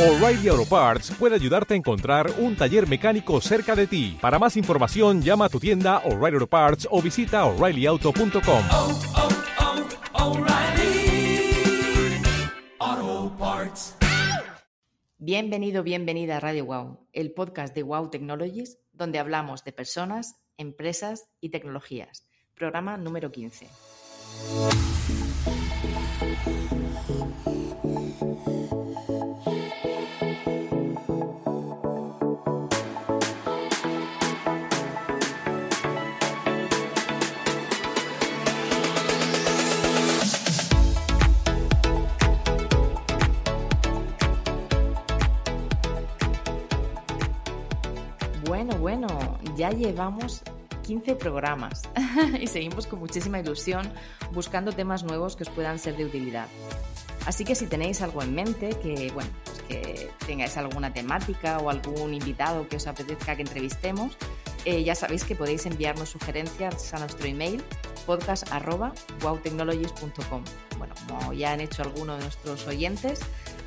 O'Reilly Auto Parts puede ayudarte a encontrar un taller mecánico cerca de ti. Para más información, llama a tu tienda O'Reilly Auto Parts o visita oreillyauto.com. oh, oh, Parts. Bienvenido, bienvenida a Radio Wow, el podcast de Wow Technologies, donde hablamos de personas, empresas y tecnologías. Programa número 15. Bueno, bueno, ya llevamos 15 programas y seguimos con muchísima ilusión buscando temas nuevos que os puedan ser de utilidad. Así que si tenéis algo en mente, que bueno, pues que tengáis alguna temática o algún invitado que os apetezca que entrevistemos, eh, ya sabéis que podéis enviarnos sugerencias a nuestro email podcast@wowtechnologies.com. Bueno, como ya han hecho algunos de nuestros oyentes,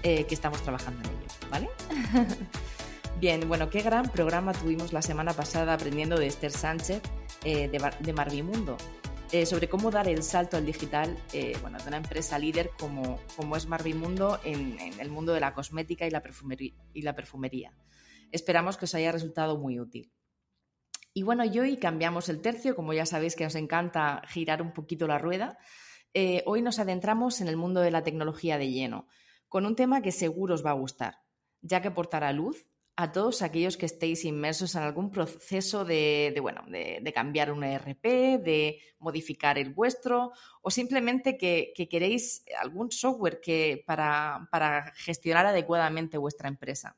eh, que estamos trabajando en ello, ¿vale? Bien, bueno, qué gran programa tuvimos la semana pasada aprendiendo de Esther Sánchez eh, de, de Marvimundo eh, sobre cómo dar el salto al digital eh, bueno, de una empresa líder como, es Marvimundo en, el mundo de la cosmética y la, perfumería. Esperamos que os haya resultado muy útil. Y bueno, y hoy cambiamos el tercio, como ya sabéis que os encanta girar un poquito la rueda. Hoy nos adentramos en el mundo de la tecnología de lleno, con un tema que seguro os va a gustar, ya que portará luz a todos aquellos que estéis inmersos en algún proceso de, bueno, de, cambiar un ERP, de modificar el vuestro o simplemente que, que queréis algún software que, para, para gestionar adecuadamente vuestra empresa.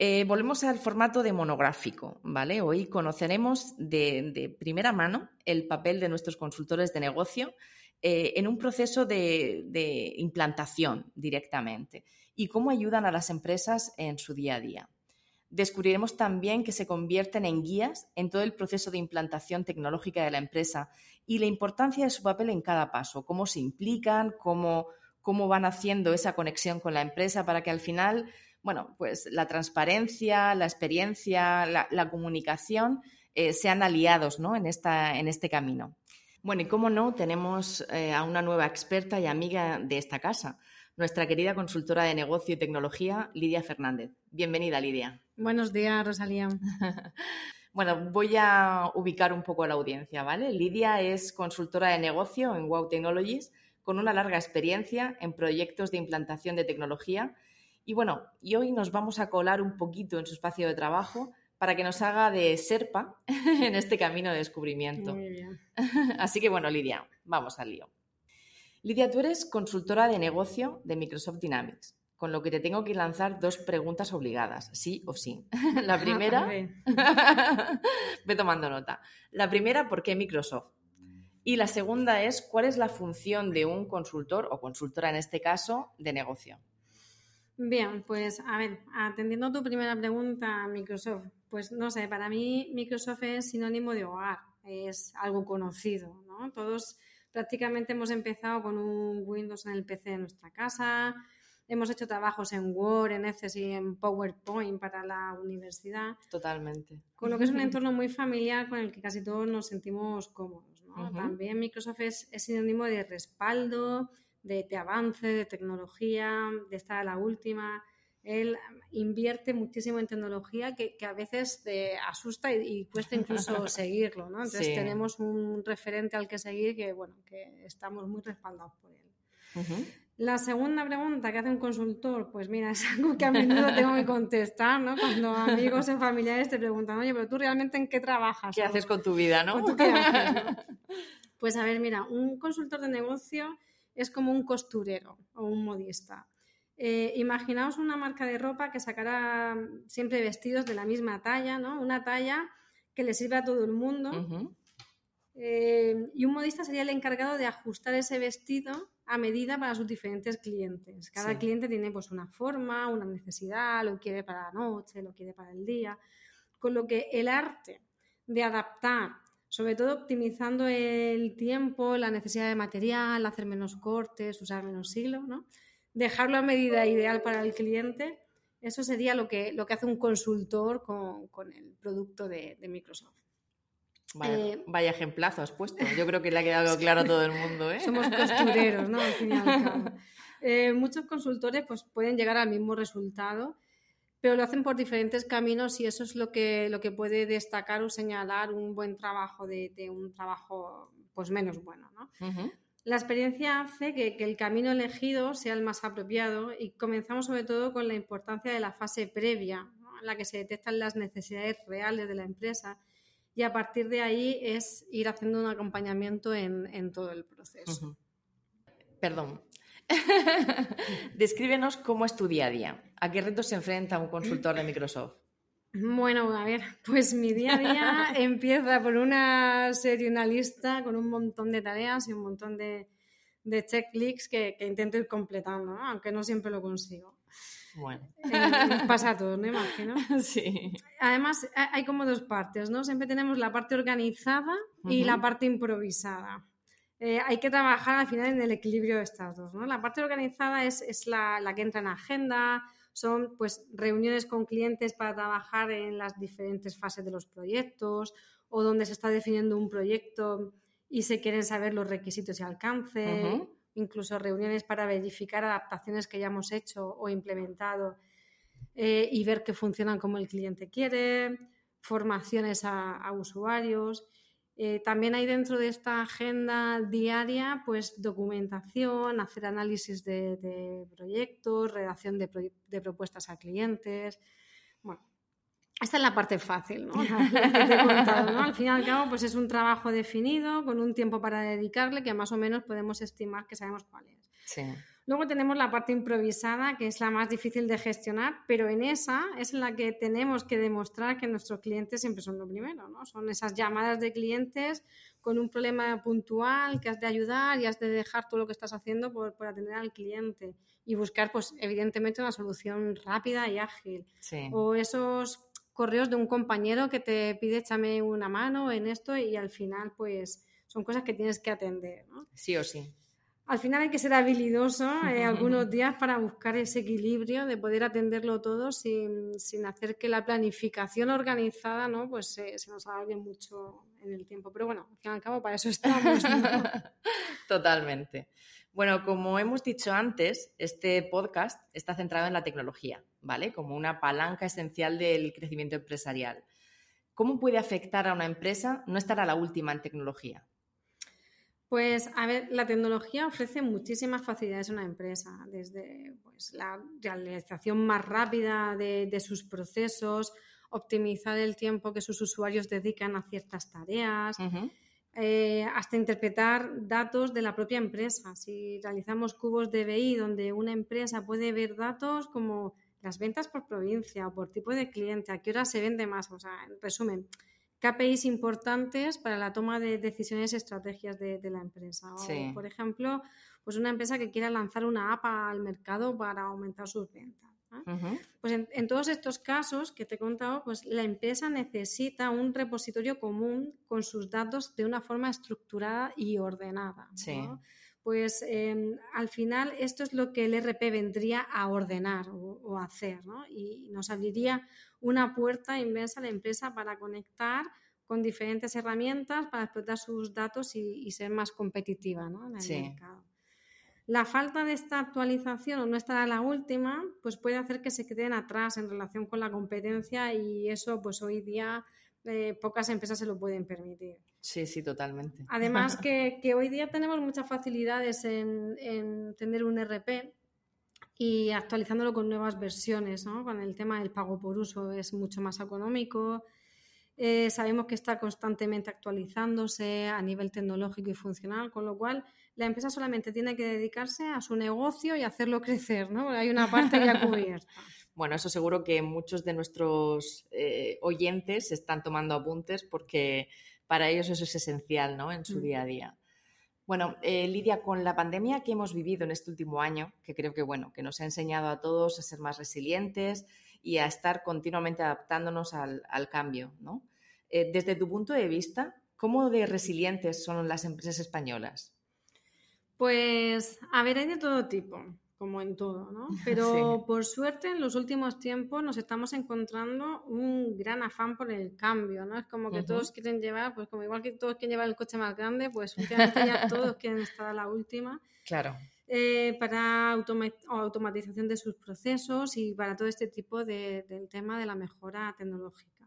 Eh, volvemos al formato de monográfico, ¿vale? Hoy conoceremos de, primera mano el papel de nuestros consultores de negocio eh, en un proceso de implantación directamente y cómo ayudan a las empresas en su día a día. Descubriremos también que se convierten en guías en todo el proceso de implantación tecnológica de la empresa y la importancia de su papel en cada paso, cómo se implican, cómo, cómo van haciendo esa conexión con la empresa para que al final, bueno, pues la transparencia, la experiencia, la, comunicación eh, sean aliados ¿no? en, esta, en este camino. Bueno, y cómo no, tenemos eh, a una nueva experta y amiga de esta casa, nuestra querida consultora de negocio y tecnología, Lidia Fernández. Bienvenida, Lidia. Buenos días, Rosalía. bueno, voy a ubicar un poco a la audiencia, ¿vale? Lidia es consultora de negocio en Wow Technologies, con una larga experiencia en proyectos de implantación de tecnología. Y bueno, y hoy nos vamos a colar un poquito en su espacio de trabajo para que nos haga de serpa en este camino de descubrimiento. Muy bien. Así que bueno, Lidia, vamos al lío. Lidia, tú eres consultora de negocio de Microsoft Dynamics, con lo que te tengo que lanzar dos preguntas obligadas, sí o sí. La primera, ve tomando nota. La primera, ¿por qué Microsoft? Y la segunda es, ¿cuál es la función de un consultor o consultora en este caso de negocio? Bien, pues a ver, atendiendo a tu primera pregunta, Microsoft, pues no sé, para mí Microsoft es sinónimo de hogar, es algo conocido, ¿no? Todos prácticamente hemos empezado con un Windows en el PC de nuestra casa, hemos hecho trabajos en Word, en Access y en PowerPoint para la universidad, Totalmente. con lo que es un entorno muy familiar con el que casi todos nos sentimos cómodos. También Microsoft es, es sinónimo de respaldo, de, de avance, de tecnología, de estar a la última. Él invierte muchísimo en tecnología que, que a veces te asusta y, y cuesta incluso seguirlo, ¿no? Entonces Sí. tenemos un referente al que seguir que, bueno, que estamos muy respaldados por él. La segunda pregunta que hace un consultor, pues mira, es algo que a menudo tengo que contestar, ¿no? Cuando amigos o familiares te preguntan, oye, pero tú realmente en qué trabajas? ¿Qué O- haces con tu vida, no? ¿O tú qué haces, no? Pues a ver, mira, un consultor de negocio es como un costurero o un modista. Eh, imaginaos una marca de ropa que sacará siempre vestidos de la misma talla, ¿no? Una talla que le sirve a todo el mundo. Eh, y un modista sería el encargado de ajustar ese vestido a medida para sus diferentes clientes. Cada Sí. cliente tiene pues una forma, una necesidad, lo quiere para la noche, lo quiere para el día. Con lo que el arte de adaptar, sobre todo optimizando el tiempo, la necesidad de material, hacer menos cortes, usar menos hilo, ¿no? Dejarlo a medida ideal para el cliente. Eso sería lo que, lo que hace un consultor con, con el producto de, de Microsoft. Vaya, Eh, vaya ejemplazo has puesto. Yo creo que le ha quedado claro a todo el mundo, ¿eh? Somos costureros, ¿no? Al fin y al cabo. Eh, muchos consultores pues, pueden llegar al mismo resultado, pero lo hacen por diferentes caminos y eso es lo que, lo que puede destacar o señalar un buen trabajo de, de un trabajo pues, menos bueno, ¿no? La experiencia hace que, el camino elegido sea el más apropiado y comenzamos sobre todo con la importancia de la fase previa, en la que se detectan las necesidades reales de la empresa y a partir de ahí es ir haciendo un acompañamiento en, todo el proceso. Perdón. Descríbenos cómo es tu día a día. ¿A qué retos se enfrenta un consultor de Microsoft? Bueno, a ver, pues mi día a día empieza por una serie, una lista con un montón de tareas y un montón de, de checklists que, que intento ir completando, ¿no? aunque no siempre lo consigo. Bueno, Eh, pasa a todos, me imagino. sí. Además, ha- hay como dos partes, ¿no? Siempre tenemos la parte organizada y Ujú. la parte improvisada. Eh, hay que trabajar al final en el equilibrio de estas dos, ¿no? La parte organizada es, es la, la que entra en agenda, son pues reuniones con clientes para trabajar en las diferentes fases de los proyectos o donde se está definiendo un proyecto y se quieren saber los requisitos y alcance, incluso reuniones para verificar adaptaciones que ya hemos hecho o implementado eh, y ver que funcionan como el cliente quiere, formaciones a, a usuarios. Eh, también hay dentro de esta agenda diaria pues documentación, hacer análisis de, proyectos, redacción de, propuestas a clientes. Bueno, esta es la parte fácil, ¿no? Al fin y al cabo, pues es un trabajo definido, con un tiempo para dedicarle, que más o menos podemos estimar que sabemos cuál es. Sí. Luego tenemos la parte improvisada, que es la más difícil de gestionar, pero en esa es en la que tenemos que demostrar que nuestros clientes siempre son lo primero, ¿no? Son esas llamadas de clientes con un problema puntual que has de ayudar y has de dejar todo lo que estás haciendo por, por atender al cliente y buscar, pues, evidentemente, una solución rápida y ágil. Sí. O esos correos de un compañero que te pide échame una mano en esto y al final, pues, son cosas que tienes que atender, ¿no? Sí o sí. Al final hay que ser habilidoso eh, algunos días para buscar ese equilibrio de poder atenderlo todo sin, sin hacer que la planificación organizada ¿no? pues se, se nos alargue mucho en el tiempo. Pero bueno, al fin y al cabo para eso estamos. ¿no? Totalmente. Bueno, como hemos dicho antes, este podcast está centrado en la tecnología, ¿vale? Como una palanca esencial del crecimiento empresarial. ¿Cómo puede afectar a una empresa no estar a la última en tecnología? Pues, a ver, la tecnología ofrece muchísimas facilidades a una empresa, desde pues, la realización más rápida de, de sus procesos, optimizar el tiempo que sus usuarios dedican a ciertas tareas, eh, hasta interpretar datos de la propia empresa. Si realizamos cubos de BI donde una empresa puede ver datos como las ventas por provincia o por tipo de cliente, a qué hora se vende más, o sea, en resumen, KPIs importantes para la toma de decisiones y estrategias de, de la empresa. O, Sí. por ejemplo, pues una empresa que quiera lanzar una app al mercado para aumentar sus ventas. Pues en, en todos estos casos que te he contado, pues la empresa necesita un repositorio común con sus datos de una forma estructurada y ordenada. ¿no? Pues eh, al final esto es lo que el RP vendría a ordenar o, o hacer, ¿no? Y nos abriría una puerta inmensa a la empresa para conectar con diferentes herramientas para explotar sus datos y, y ser más competitiva ¿no? en el Sí. mercado. La falta de esta actualización o no estar a la última, pues puede hacer que se queden atrás en relación con la competencia y eso pues hoy día eh, pocas empresas se lo pueden permitir. Sí, sí, totalmente. Además que, que hoy día tenemos muchas facilidades en, en tener un RP y actualizándolo con nuevas versiones, ¿no? Con el tema del pago por uso es mucho más económico. Eh, sabemos que está constantemente actualizándose a nivel tecnológico y funcional, con lo cual la empresa solamente tiene que dedicarse a su negocio y hacerlo crecer, ¿no? Porque hay una parte ya cubierta. Bueno, eso seguro que muchos de nuestros eh, oyentes están tomando apuntes porque para ellos eso es esencial ¿no? en su día a día. Bueno, eh, Lidia, con la pandemia que hemos vivido en este último año, que creo que, bueno, que nos ha enseñado a todos a ser más resilientes y a estar continuamente adaptándonos al, al cambio, ¿no? Eh, desde tu punto de vista, ¿cómo de resilientes son las empresas españolas? Pues, a ver, hay de todo tipo. Como en todo, ¿no? Pero por suerte en los últimos tiempos nos estamos encontrando un gran afán por el cambio, ¿no? Es como que todos quieren llevar, pues como igual que todos quieren llevar el coche más grande, pues últimamente ya todos quieren estar a la última. Claro. Eh, para automatización de sus procesos y para todo este tipo de, del tema de la mejora tecnológica.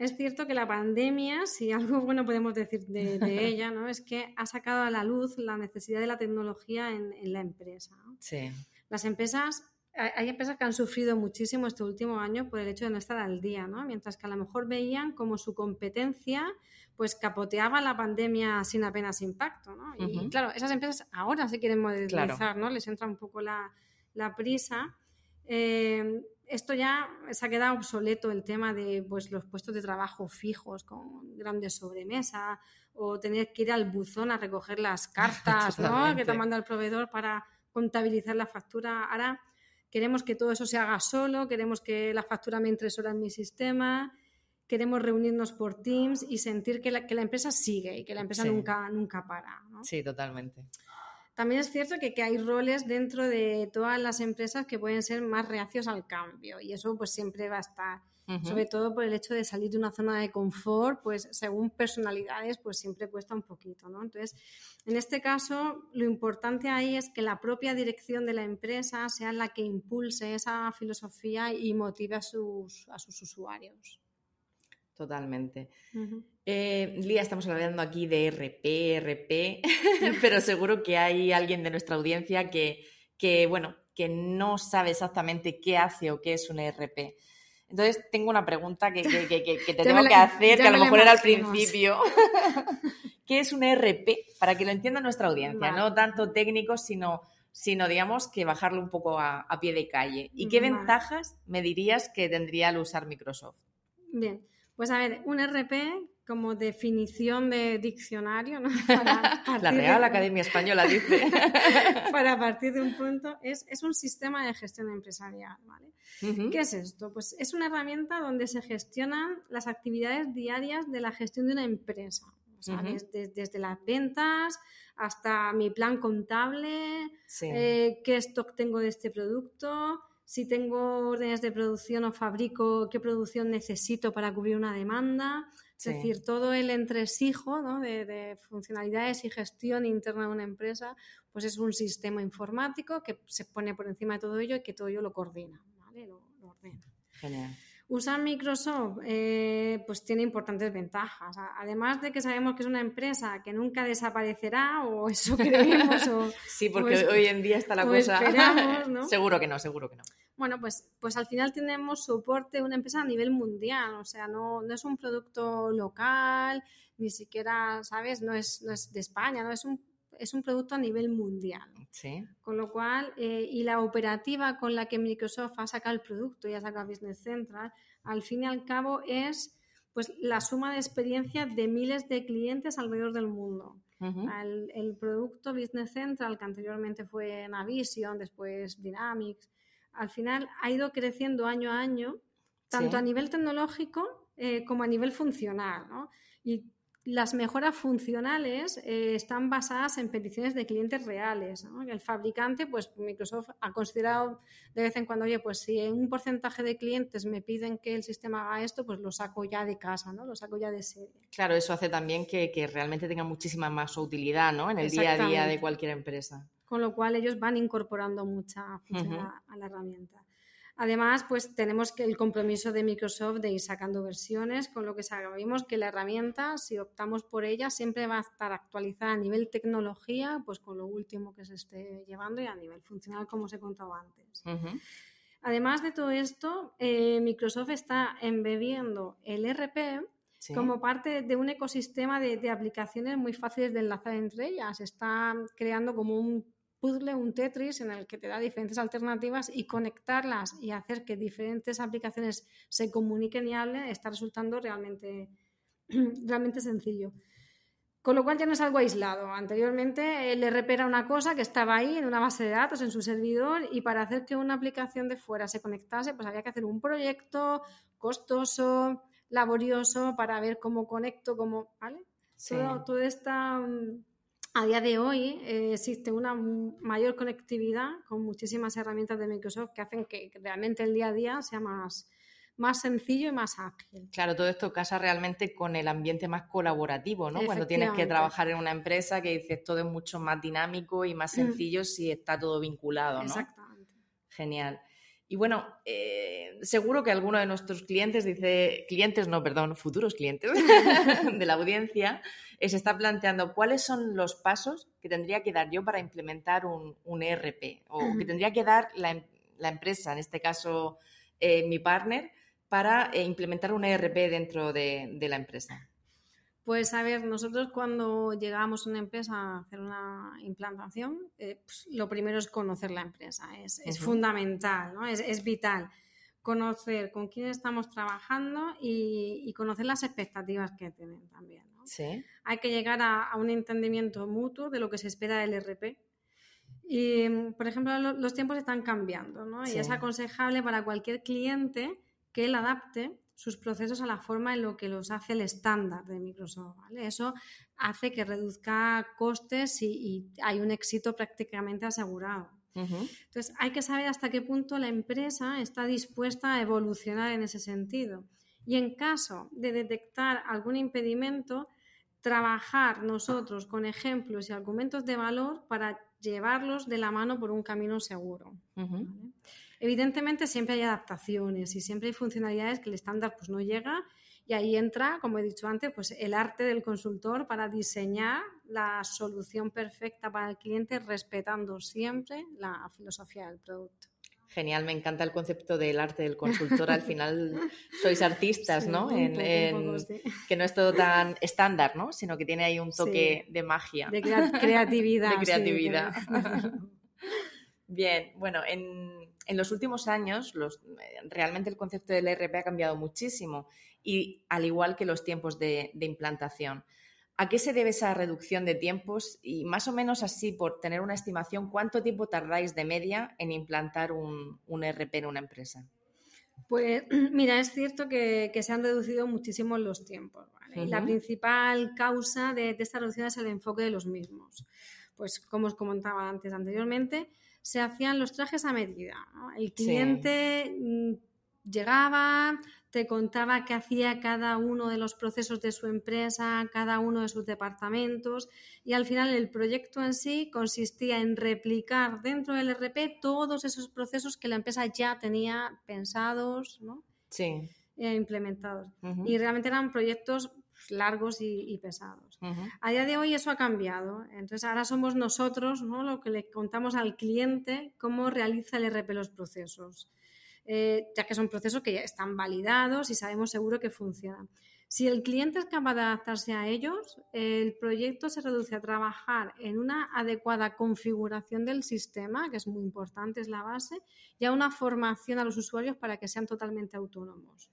Es cierto que la pandemia, si algo bueno podemos decir de, ella, ¿no? es que ha sacado a la luz la necesidad de la tecnología en, la empresa. Sí. Las empresas, hay empresas que han sufrido muchísimo este último año por el hecho de no estar al día, ¿no? mientras que a lo mejor veían como su competencia pues capoteaba la pandemia sin apenas impacto. ¿no? Y claro, esas empresas ahora se quieren modernizar, ¿no? les entra un poco la, prisa. Eh, esto ya se ha quedado obsoleto el tema de pues, los puestos de trabajo fijos con grandes sobremesas o tener que ir al buzón a recoger las cartas ¿no? que te manda el proveedor para contabilizar la factura. Ahora queremos que todo eso se haga solo, queremos que la factura me entre sola en mi sistema, queremos reunirnos por Teams y sentir que la, que la empresa sigue y que la empresa nunca, nunca para. Sí, totalmente. También es cierto que, hay roles dentro de todas las empresas que pueden ser más reacios al cambio y eso pues siempre va a estar. Sobre todo por el hecho de salir de una zona de confort, pues según personalidades, pues siempre cuesta un poquito, ¿no? Entonces, en este caso, lo importante ahí es que la propia dirección de la empresa sea la que impulse esa filosofía y motive a sus, a sus usuarios. Totalmente. Eh, Lía, estamos hablando aquí de RP, RP, pero seguro que hay alguien de nuestra audiencia que, bueno, que no sabe exactamente qué hace o qué es un ERP. Entonces, tengo una pregunta que, te tengo que hacer, que a lo mejor era al principio. ¿Qué es un ERP? Para que lo entienda nuestra audiencia, no tanto técnico, sino, sino, digamos, que bajarlo un poco a, pie de calle. ¿Y qué ventajas me dirías que tendría al usar Microsoft? Bien, pues a ver, un RP como definición de diccionario, ¿no? la Real Academia Española dice. para partir de un punto, es, un sistema de gestión empresarial, ¿vale? ¿Qué es esto? Pues es una herramienta donde se gestionan las actividades diarias de la gestión de una empresa. desde, las ventas hasta mi plan contable, eh, qué stock tengo de este producto, si tengo órdenes de producción o fabrico, qué producción necesito para cubrir una demanda. Es decir, todo el entresijo de, funcionalidades y gestión interna de una empresa, pues es un sistema informático que se pone por encima de todo ello y que todo ello lo coordina, ¿vale? lo, lo ordena. Genial. Usar Microsoft eh, pues tiene importantes ventajas. Además de que sabemos que es una empresa que nunca desaparecerá, o eso creemos. O, sí, porque hoy en día está la cosa. seguro que no, seguro que no. Bueno, pues, pues al final tenemos soporte de una empresa a nivel mundial. O sea, no, no es un producto local, ni siquiera, ¿sabes? No es, no es de España, no es un es un producto a nivel mundial. Sí. Con lo cual, eh, y la operativa con la que Microsoft ha sacado el producto y ha sacado Business Central, al fin y al cabo es pues la suma de experiencia de miles de clientes alrededor del mundo. el, producto Business Central, que anteriormente fue Navision, después Dynamics, al final ha ido creciendo año a año, tanto a nivel tecnológico eh, como a nivel funcional. ¿no? Y las mejoras funcionales eh, están basadas en peticiones de clientes reales. El fabricante, pues Microsoft ha considerado de vez en cuando, oye, pues si un porcentaje de clientes me piden que el sistema haga esto, pues lo saco ya de casa, ¿no? Lo saco ya de serie. Claro, eso hace también que, realmente tenga muchísima más utilidad, ¿no? En el día a día de cualquier empresa. Con lo cual ellos van incorporando mucha funcionalidad a la herramienta. Además, pues tenemos que el compromiso de Microsoft de ir sacando versiones, con lo que sabemos que la herramienta, si optamos por ella, siempre va a estar actualizada a nivel tecnología, pues con lo último que se esté llevando y a nivel funcional, como os he contado antes. Además de todo esto, eh, Microsoft está embebiendo el RP como parte de un ecosistema de, de, aplicaciones muy fáciles de enlazar entre ellas. Está creando como un puzzle, un Tetris en el que te da diferentes alternativas y conectarlas y hacer que diferentes aplicaciones se comuniquen y hablen está resultando realmente, realmente sencillo. Con lo cual ya no es algo aislado. Anteriormente el RP era una cosa que estaba ahí en una base de datos, en su servidor, y para hacer que una aplicación de fuera se conectase, pues había que hacer un proyecto costoso, laborioso, para ver cómo conecto, cómo, ¿vale? toda esta mm, a día de hoy eh, existe una mayor conectividad con muchísimas herramientas de Microsoft que hacen que realmente el día a día sea más, más sencillo y más ágil. Claro, todo esto casa realmente con el ambiente más colaborativo, ¿no? Cuando tienes que trabajar en una empresa que dices todo es mucho más dinámico y más mm. sencillo si está todo vinculado, ¿no? Exactamente. Genial. Y bueno, eh, seguro que alguno de nuestros clientes dice, clientes no, perdón, futuros clientes de la audiencia, eh, se está planteando cuáles son los pasos que tendría que dar yo para implementar un, ERP o que tendría que dar la, empresa, en este caso eh, mi partner, para implementar un ERP dentro de, la empresa. Pues a ver, nosotros cuando llegamos a una empresa a hacer una implantación, pues, lo primero es conocer la empresa, es, fundamental, ¿no? es, vital conocer con quién estamos trabajando y, conocer las expectativas que tienen también. Hay que llegar a, un entendimiento mutuo de lo que se espera del RP. Y, por ejemplo, los tiempos están cambiando ¿no? y es aconsejable para cualquier cliente que él adapte sus procesos a la forma en lo que los hace el estándar de Microsoft. Eso hace que reduzca costes y hay un éxito prácticamente asegurado. Entonces, hay que saber hasta qué punto la empresa está dispuesta a evolucionar en ese sentido. Y en caso de detectar algún impedimento, trabajar nosotros con ejemplos y argumentos de valor para llevarlos de la mano por un camino seguro. Evidentemente siempre hay adaptaciones y siempre hay funcionalidades que el estándar pues, no llega y ahí entra, como he dicho antes, pues el arte del consultor para diseñar la solución perfecta para el cliente respetando siempre la filosofía del producto. Genial, me encanta el concepto del arte del consultor. Al final sois artistas, ¿no? Que no es todo tan estándar, ¿no? Sino que tiene ahí un toque de magia. De creatividad. de creatividad. Bien, bueno, en, los últimos años los, realmente el concepto del ERP ha cambiado muchísimo y al igual que los tiempos de, implantación. ¿A qué se debe esa reducción de tiempos? Y más o menos así, por tener una estimación, ¿cuánto tiempo tardáis de media en implantar un, un ERP en una empresa? Pues mira, es cierto que, se han reducido muchísimo los tiempos. la principal causa de, esta reducción es el enfoque de los mismos. Pues como os comentaba antes anteriormente, se hacían los trajes a medida. El cliente mm, llegaba, te contaba qué hacía cada uno de los procesos de su empresa, cada uno de sus departamentos y al final el proyecto en sí consistía en replicar dentro del RP todos esos procesos que la empresa ya tenía pensados ¿no? sí. e implementados. Y realmente eran proyectos largos y, pesados. A día de hoy eso ha cambiado. Entonces ahora somos nosotros ¿no? lo que le contamos al cliente cómo realiza el RP los procesos. Eh, ya que son procesos que ya están validados y sabemos seguro que funcionan. Si el cliente es capaz de adaptarse a ellos, el proyecto se reduce a trabajar en una adecuada configuración del sistema, que es muy importante, es la base, y a una formación a los usuarios para que sean totalmente autónomos.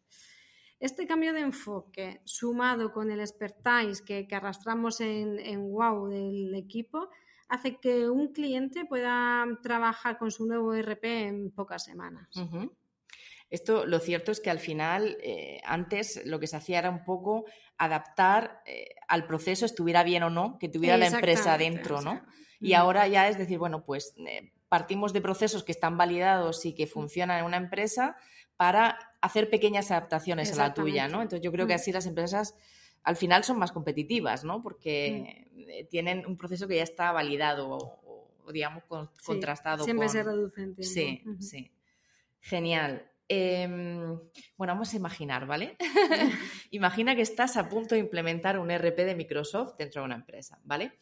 Este cambio de enfoque, sumado con el expertise que, arrastramos en, en WOW del equipo, hace que un cliente pueda trabajar con su nuevo ERP en pocas semanas. Esto, lo cierto es que al final, eh, antes lo que se hacía era un poco adaptar eh, al proceso, estuviera bien o no, que tuviera la empresa dentro, ¿no? y mm. ahora ya es decir, bueno, pues eh, partimos de procesos que están validados y que mm. funcionan en una empresa para hacer pequeñas adaptaciones a la tuya, ¿no? Entonces yo creo que mm. así las empresas al final son más competitivas, ¿no? Porque eh, tienen un proceso que ya está validado o, digamos, contrastado. Siempre se reduce en tiempo. Sí, sí. Genial. Em, bueno, vamos a imaginar, ¿vale? Imagina que estás a punto de implementar un RP de Microsoft dentro de una empresa, ¿vale?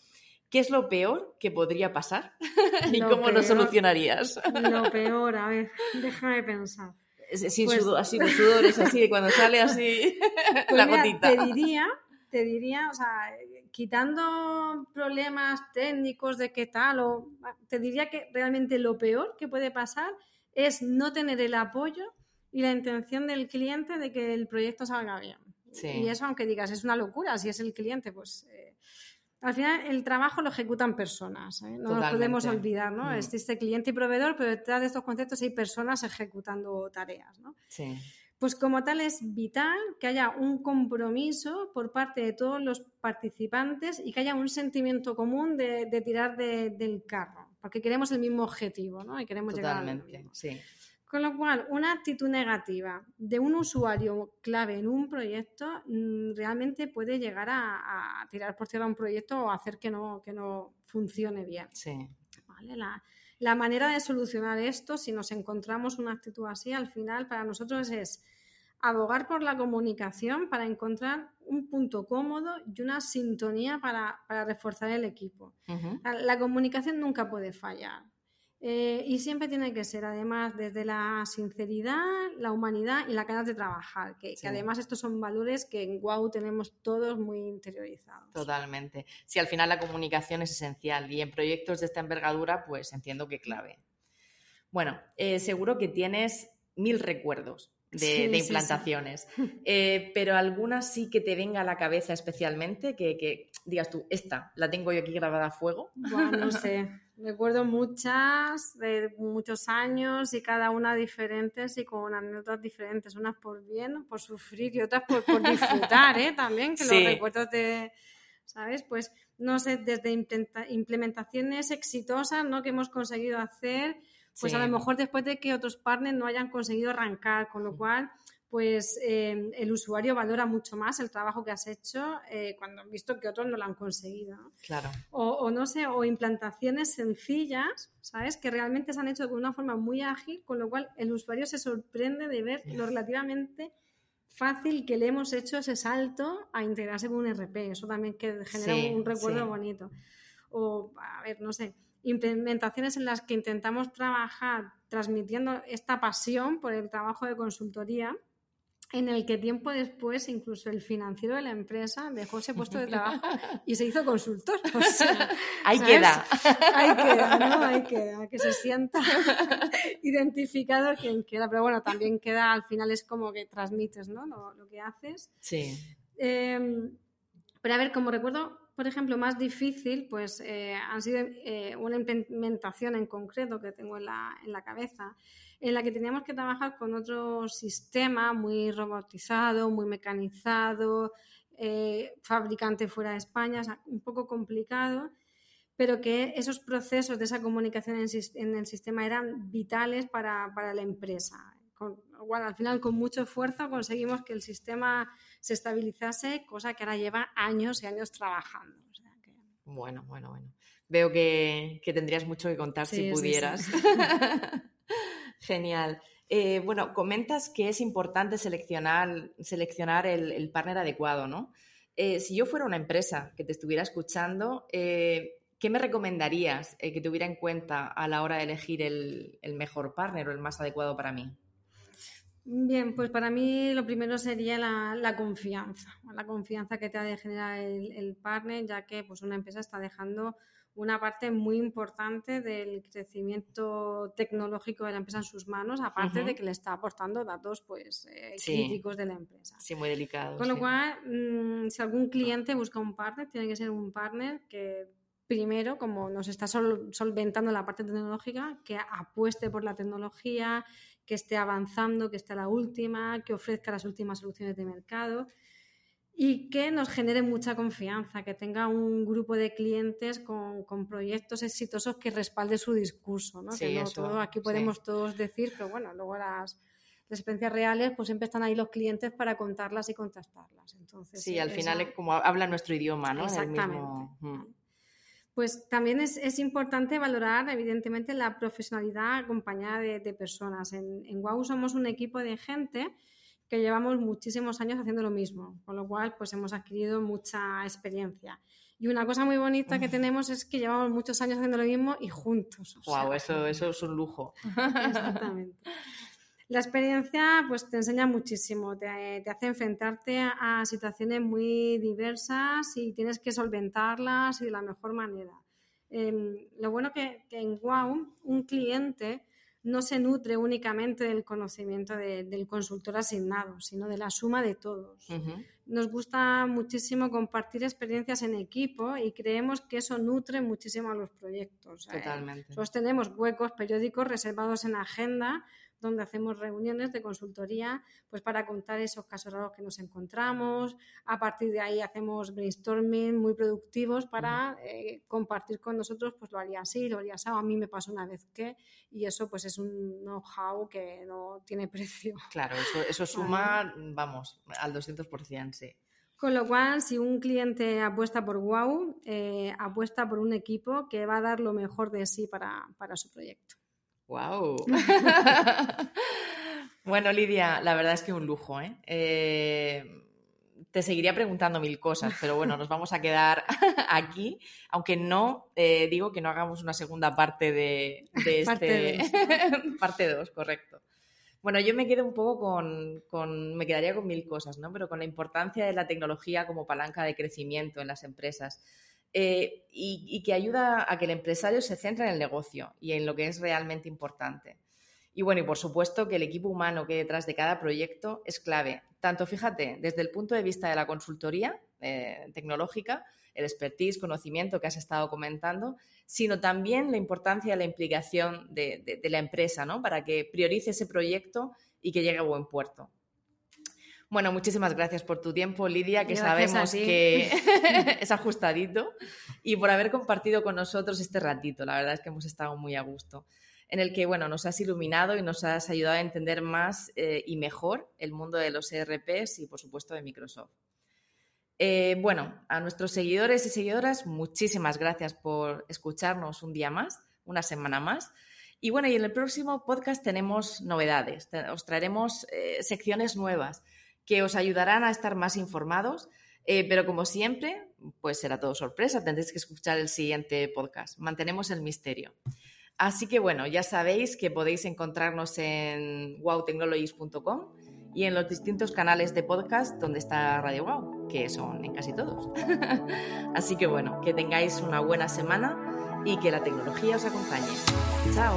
¿Qué es lo peor que podría pasar? ¿Y cómo lo solucionarías? Lo peor, a ver, déjame pensar. Sin pues así de sudores, así de cuando sale así pues la gotita. Te diría, te diría, o sea, quitando problemas técnicos de qué tal, o te diría que realmente lo peor que puede pasar es no tener el apoyo y la intención del cliente de que el proyecto salga bien. Y eso, aunque digas, es una locura, si es el cliente, pues eh, al final el trabajo lo ejecutan personas, ¿eh? no nos podemos olvidar, ¿no? Mm. Existe cliente y proveedor, pero detrás de estos conceptos hay personas ejecutando tareas, ¿no? Sí. pues como tal es vital que haya un compromiso por parte de todos los participantes y que haya un sentimiento común de, tirar del carro, porque queremos el mismo objetivo, ¿no? Y queremos Totalmente, llegar sí. Con lo cual, una actitud negativa de un usuario clave en un proyecto mm, realmente puede llegar a, tirar por tierra un proyecto o hacer que no, que no funcione bien. Sí. La, la manera de solucionar esto, si nos encontramos una actitud así, al final para nosotros es abogar por la comunicación para encontrar un punto cómodo y una sintonía para, reforzar el equipo. la, comunicación nunca puede fallar. Eh, y siempre tiene que ser, además, desde la sinceridad, la humanidad y la ganas de trabajar, que, además estos son valores que en Wow tenemos todos muy interiorizados. Totalmente. Si al final la comunicación es esencial y en proyectos de esta envergadura, pues entiendo que clave. Bueno, eh, seguro que tienes mil recuerdos de, implantaciones. Eh, pero alguna sí que te venga a la cabeza especialmente, que, digas tú, esta la tengo yo aquí grabada a fuego. Bueno, no sé. Recuerdo muchas de muchos años y cada una diferentes y con anécdotas diferentes, unas por bien, por sufrir y otras por, disfrutar, ¿eh? También, que los recuerdos de, ¿sabes? Pues, no sé, desde implementaciones exitosas, ¿no? Que hemos conseguido hacer pues a lo mejor después de que otros partners no hayan conseguido arrancar, con lo cual pues em, el usuario valora mucho más el trabajo que has hecho eh, cuando han visto que otros no lo han conseguido. Claro. O, no sé, o implantaciones sencillas, ¿sabes? Que realmente se han hecho de una forma muy ágil, con lo cual el usuario se sorprende de ver lo relativamente fácil que le hemos hecho ese salto a integrarse con un RP. Eso también que genera un recuerdo bonito. O, a ver, no sé, implementaciones en las que intentamos trabajar transmitiendo esta pasión por el trabajo de consultoría en el que tiempo después incluso el financiero de la empresa dejó ese puesto de trabajo y se hizo consultor. ahí queda. Ahí queda, ¿no? Ahí queda, que se sienta identificado quien queda. Pero bueno, también queda, al final es como que transmites, ¿no? Lo, que haces. Sí. Em, pero a ver, como recuerdo, por ejemplo, más difícil, pues eh, han sido eh, una implementación en concreto que tengo en la, en la cabeza, en la que teníamos que trabajar con otro sistema muy robotizado, muy mecanizado, eh, fabricante fuera de España, un poco complicado, pero que esos procesos de esa comunicación en, el sistema eran vitales para, para la empresa. Con, bueno, al final, con mucho esfuerzo, conseguimos que el sistema se estabilizase, cosa que ahora lleva años y años trabajando. Bueno, bueno, bueno. Veo que, tendrías mucho que contar si pudieras. Genial. Eh, bueno, comentas que es importante seleccionar, seleccionar el, partner adecuado, ¿no? Eh, si yo fuera una empresa que te estuviera escuchando, eh, ¿qué me recomendarías que tuviera en cuenta a la hora de elegir el, el mejor partner o el más adecuado para mí? Bien, pues para mí lo primero sería la, confianza, la confianza que te ha de generar el, partner, ya que pues una empresa está dejando una parte muy importante del crecimiento tecnológico de la empresa en sus manos, aparte de que le está aportando datos pues eh, críticos de la empresa. Sí, muy delicados. Con lo cual, mm, si algún cliente busca un partner, tiene que ser un partner que primero, como nos está solventando la parte tecnológica, que apueste por la tecnología, que esté avanzando, que esté a la última, que ofrezca las últimas soluciones de mercado y que nos genere mucha confianza, que tenga un grupo de clientes con, proyectos exitosos que respalde su discurso. ¿no? que no todo, aquí podemos todos decir, pero bueno, luego las, experiencias reales, pues siempre están ahí los clientes para contarlas y contrastarlas. Entonces, sí, al final es como habla nuestro idioma, ¿no? Exactamente. Mm pues también es, importante valorar, evidentemente, la profesionalidad acompañada de, personas. En, en WOW somos un equipo de gente que llevamos muchísimos años haciendo lo mismo, con lo cual pues hemos adquirido mucha experiencia. Y una cosa muy bonita que tenemos es que llevamos muchos años haciendo lo mismo y juntos. Wow, eso, eso es un lujo. Exactamente. La experiencia pues te enseña muchísimo, te, hace enfrentarte a, situaciones muy diversas y tienes que solventarlas y de la mejor manera. Em, lo bueno que, que, en Wow un cliente no se nutre únicamente del conocimiento del consultor asignado, sino de la suma de todos. Nos gusta muchísimo compartir experiencias en equipo y creemos que eso nutre muchísimo a los proyectos. Totalmente. nosotros tenemos huecos periódicos reservados en agenda donde hacemos reuniones de consultoría pues para contar esos casos raros que nos encontramos. A partir de ahí hacemos brainstorming muy productivos para eh, compartir con nosotros, pues lo haría así, lo haría así, a mí me pasó una vez que, y eso pues es un know-how que no tiene precio. Claro, eso, eso suma, vamos, al 200%, sí. Con lo cual, si un cliente apuesta por Wow, eh, apuesta por un equipo que va a dar lo mejor de sí para, para su proyecto. ¡Wow! bueno, Lidia, la verdad es que un lujo. ¿eh? ¿eh? te seguiría preguntando mil cosas, pero bueno, nos vamos a quedar aquí, aunque no eh, digo que no hagamos una segunda parte de, de este. parte 2, correcto. Bueno, yo me quedo un poco con, me quedaría con mil cosas, ¿no? Pero con la importancia de la tecnología como palanca de crecimiento en las empresas eh, y, que ayuda a que el empresario se centre en el negocio y en lo que es realmente importante. Y bueno, y por supuesto que el equipo humano que hay detrás de cada proyecto es clave. Tanto, fíjate, desde el punto de vista de la consultoría eh, tecnológica, el expertise, conocimiento que has estado comentando, sino también la importancia de la implicación de, la empresa, ¿no? Para que priorice ese proyecto y que llegue a buen puerto. Bueno, muchísimas gracias por tu tiempo, Lidia, que sabemos que es ajustadito, y por haber compartido con nosotros este ratito. La verdad es que hemos estado muy a gusto, en el que bueno, nos has iluminado y nos has ayudado a entender más eh, y mejor el mundo de los ERPs y, por supuesto, de Microsoft. Eh, bueno, a nuestros seguidores y seguidoras, muchísimas gracias por escucharnos un día más, una semana más. Y bueno, y en el próximo podcast tenemos novedades, os traeremos eh, secciones nuevas que os ayudarán a estar más informados, eh, pero como siempre, pues será todo sorpresa, tendréis que escuchar el siguiente podcast. Mantenemos el misterio. Así que bueno, ya sabéis que podéis encontrarnos en wowtechnologies.com y en los distintos canales de podcast donde está Radio Wow, que son en casi todos. Así que bueno, que tengáis una buena semana y que la tecnología os acompañe. Chao.